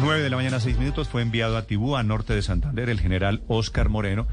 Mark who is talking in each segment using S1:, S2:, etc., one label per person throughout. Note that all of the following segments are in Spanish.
S1: 9 de la mañana, 6 minutos, fue enviado a Tibú, a norte de Santander, el general Oscar Moreno,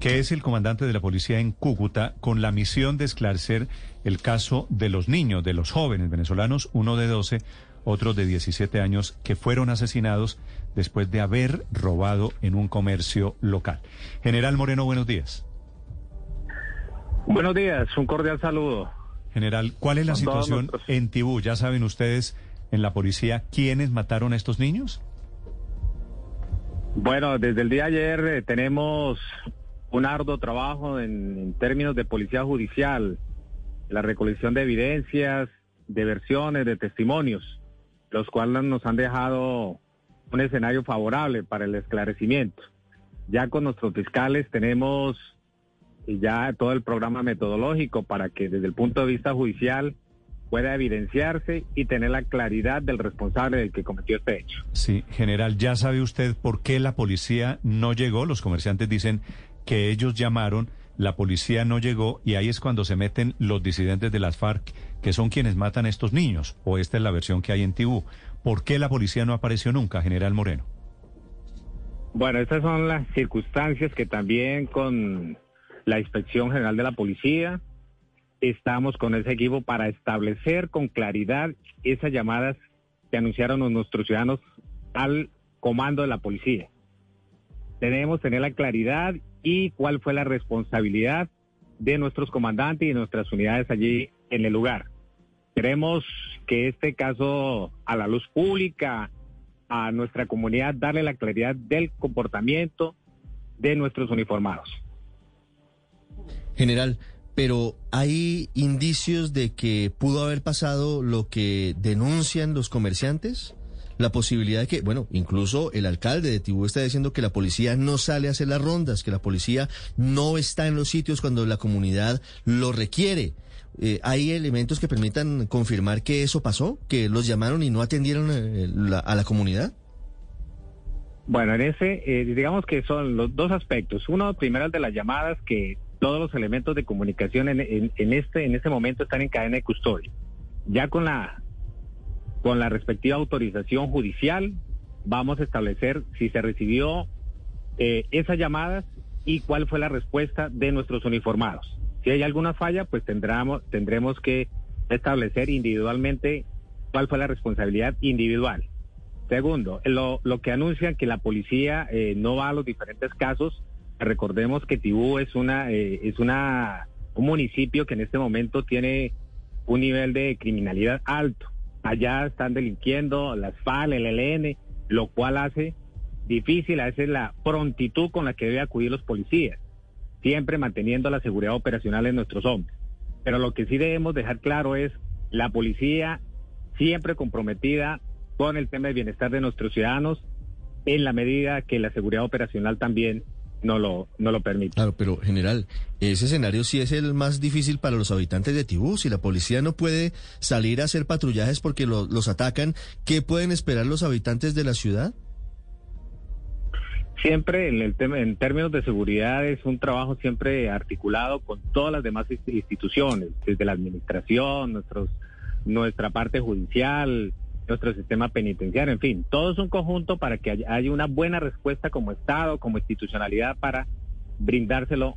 S1: que es el comandante de la policía en Cúcuta, con la misión de esclarecer el caso de los niños, de los jóvenes venezolanos, uno de 12, otro de 17 años, que fueron asesinados después de haber robado en un comercio local. General Moreno, buenos días.
S2: Buenos días, un cordial saludo.
S1: General, ¿cuál es la situación en Tibú? Ya saben ustedes en la policía quiénes mataron a estos niños.
S2: Bueno, desde el día de ayer eh, tenemos un arduo trabajo en, términos de policía judicial, la recolección de evidencias, de versiones, de testimonios, los cuales nos han dejado un escenario favorable para el esclarecimiento. Ya con nuestros fiscales tenemos ya todo el programa metodológico para que desde el punto de vista judicial pueda evidenciarse y tener la claridad del responsable del que cometió este hecho.
S1: Sí, general, ya sabe usted por qué la policía no llegó. Los comerciantes dicen que ellos llamaron, la policía no llegó y ahí es cuando se meten los disidentes de las FARC, que son quienes matan a estos niños, o esta es la versión que hay en Tibú. ¿Por qué la policía no apareció nunca, general Moreno?
S2: Bueno, estas son las circunstancias que también con la Inspección General de la Policía, estamos con ese equipo para establecer con claridad esas llamadas que anunciaron nuestros ciudadanos al comando de la policía. Debemos tener la claridad y cuál fue la responsabilidad de nuestros comandantes y de nuestras unidades allí en el lugar. Queremos que este caso a la luz pública, a nuestra comunidad, darle la claridad del comportamiento de nuestros uniformados.
S3: General, pero ¿hay indicios de que pudo haber pasado lo que denuncian los comerciantes? La posibilidad de que, bueno, incluso el alcalde de Tibú está diciendo que la policía no sale a hacer las rondas, que la policía no está en los sitios cuando la comunidad lo requiere. Eh, ¿Hay elementos que permitan confirmar que eso pasó? ¿Que los llamaron y no atendieron eh, a la comunidad?
S2: Bueno, en ese, eh, digamos que son los dos aspectos. Uno, primero el de las llamadas, que todos los elementos de comunicación en, este en este momento están en cadena de custodia. Ya con la con la respectiva autorización judicial vamos a establecer si se recibió eh, esas llamadas y cuál fue la respuesta de nuestros uniformados. Si hay alguna falla, pues tendremos tendremos que establecer individualmente cuál fue la responsabilidad individual. Segundo, lo, lo que anuncian que la policía eh, no va a los diferentes casos Recordemos que Tibú es una eh, es una un municipio que en este momento tiene un nivel de criminalidad alto. Allá están delinquiendo las FAL, el ELN, lo cual hace difícil a veces la prontitud con la que debe acudir los policías, siempre manteniendo la seguridad operacional en nuestros hombres. Pero lo que sí debemos dejar claro es la policía siempre comprometida con el tema del bienestar de nuestros ciudadanos en la medida que la seguridad operacional también no lo, no lo permite.
S3: Claro, pero general, ese escenario sí es el más difícil para los habitantes de Tibú. Si la policía no puede salir a hacer patrullajes porque los atacan, ¿qué pueden esperar los habitantes de la ciudad?
S2: Siempre en, el tema, en términos de seguridad es un trabajo siempre articulado con todas las demás instituciones, desde la administración, nuestros, nuestra parte judicial, nuestro sistema penitenciario, en fin, todo es un conjunto para que haya una buena respuesta como Estado, como institucionalidad para brindárselo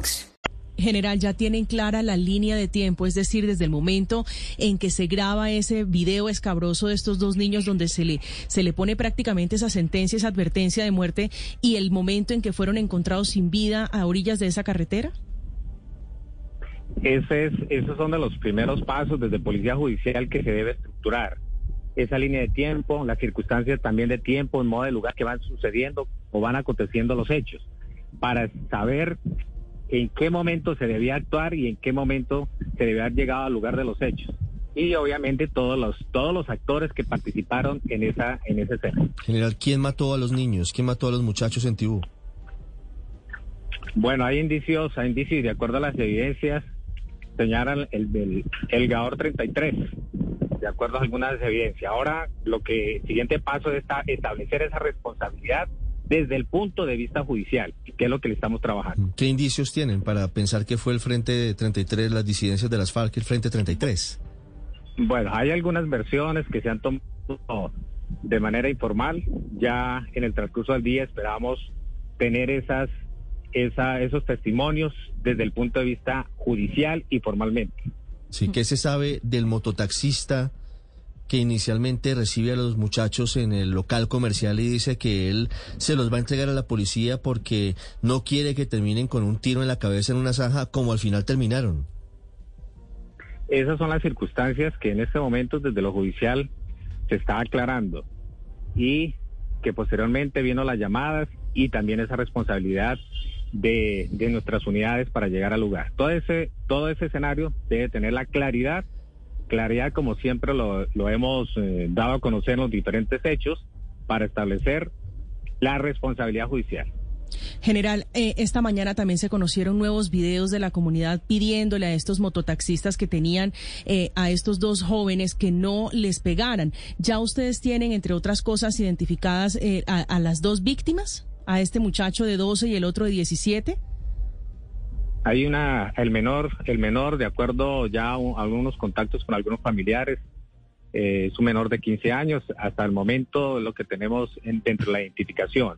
S4: General, ya tienen clara la línea de tiempo, es decir, desde el momento en que se graba ese video escabroso de estos dos niños donde se le, se le pone prácticamente esa sentencia, esa advertencia de muerte y el momento en que fueron encontrados sin vida a orillas de esa carretera.
S2: Ese es, esos son de los primeros pasos desde Policía Judicial que se debe estructurar. Esa línea de tiempo, las circunstancias también de tiempo, en modo de lugar que van sucediendo o van aconteciendo los hechos, para saber en qué momento se debía actuar y en qué momento se debía haber llegado al lugar de los hechos. Y obviamente todos los, todos los actores que participaron en esa, en ese escena.
S3: General, ¿quién mató a los niños? ¿Quién mató a los muchachos en Tibú?
S2: Bueno, hay indicios, hay indicios, de acuerdo a las evidencias, señalan el del el GAOR 33, de acuerdo a algunas evidencias. Ahora, lo que el siguiente paso es establecer esa responsabilidad desde el punto de vista judicial, que es lo que le estamos trabajando.
S3: ¿Qué indicios tienen para pensar que fue el Frente 33, las disidencias de las FARC, el Frente 33?
S2: Bueno, hay algunas versiones que se han tomado de manera informal. Ya en el transcurso del día esperamos tener esas esa, esos testimonios desde el punto de vista judicial y formalmente.
S3: Sí, ¿qué se sabe del mototaxista que inicialmente recibe a los muchachos en el local comercial y dice que él se los va a entregar a la policía porque no quiere que terminen con un tiro en la cabeza en una zanja como al final terminaron?
S2: Esas son las circunstancias que en este momento desde lo judicial se está aclarando y que posteriormente vino las llamadas y también esa responsabilidad de, nuestras unidades para llegar al lugar. Todo ese, todo ese escenario debe tener la claridad, claridad como siempre lo, hemos eh, dado a conocer en los diferentes hechos para establecer la responsabilidad judicial.
S4: General, eh, esta mañana también se conocieron nuevos videos de la comunidad pidiéndole a estos mototaxistas que tenían eh, a estos dos jóvenes que no les pegaran. ¿Ya ustedes tienen, entre otras cosas, identificadas a las dos víctimas? a este muchacho de 12 y el otro de 17?
S2: Hay una, el menor, el menor, de acuerdo ya a, algunos contactos con algunos familiares, eh, es un menor de 15 años, hasta el momento lo que tenemos dentro de la identificación.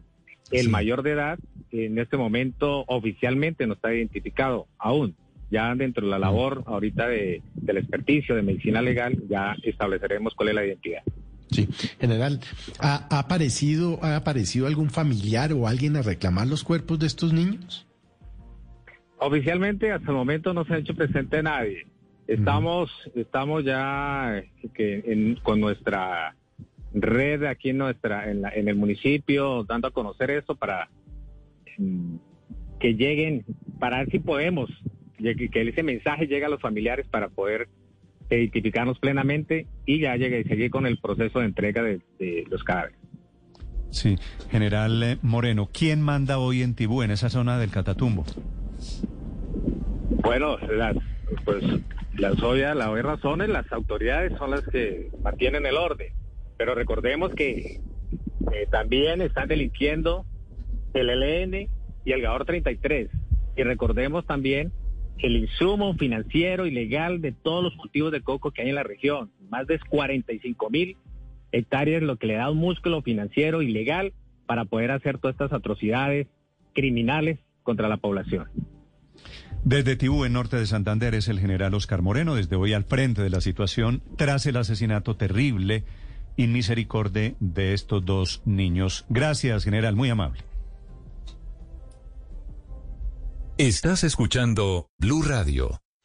S2: El mayor de edad, en este momento oficialmente no está identificado aún. Ya dentro de la labor ahorita de, del experticio de medicina legal, ya estableceremos cuál es la identidad.
S5: Sí, general, ¿ha, aparecido, ¿ha aparecido algún familiar o alguien a reclamar los cuerpos de estos niños?
S2: Oficialmente hasta el momento no se ha hecho presente nadie. Estamos, estamos ya que con nuestra red aquí en nuestra, en, en, el municipio, dando a conocer esto para mm, que lleguen, para ver si podemos, que, que ese mensaje llegue a los familiares para poder identificarnos plenamente y ya llegue y seguir con el proceso de entrega de, los cadáveres.
S1: Sí, general eh, Moreno, ¿quién manda hoy en Tibú, en esa zona del Catatumbo?
S2: Bueno, las, pues las obvias, las razones, las autoridades son las que mantienen el orden, pero recordemos que eh, también están delinquiendo el LN y el GAOR 33, y recordemos también el insumo financiero y legal de todos los cultivos de coco que hay en la región. Más de 45 mil hectáreas, lo que le da un músculo financiero y legal para poder hacer todas estas atrocidades criminales contra la población.
S1: Desde Tibú, en norte de Santander, es el general Oscar Moreno, desde hoy al frente de la situación tras el asesinato terrible y misericordia de estos dos niños. Gracias, general, muy amable.
S6: Estás escuchando Blue Radio.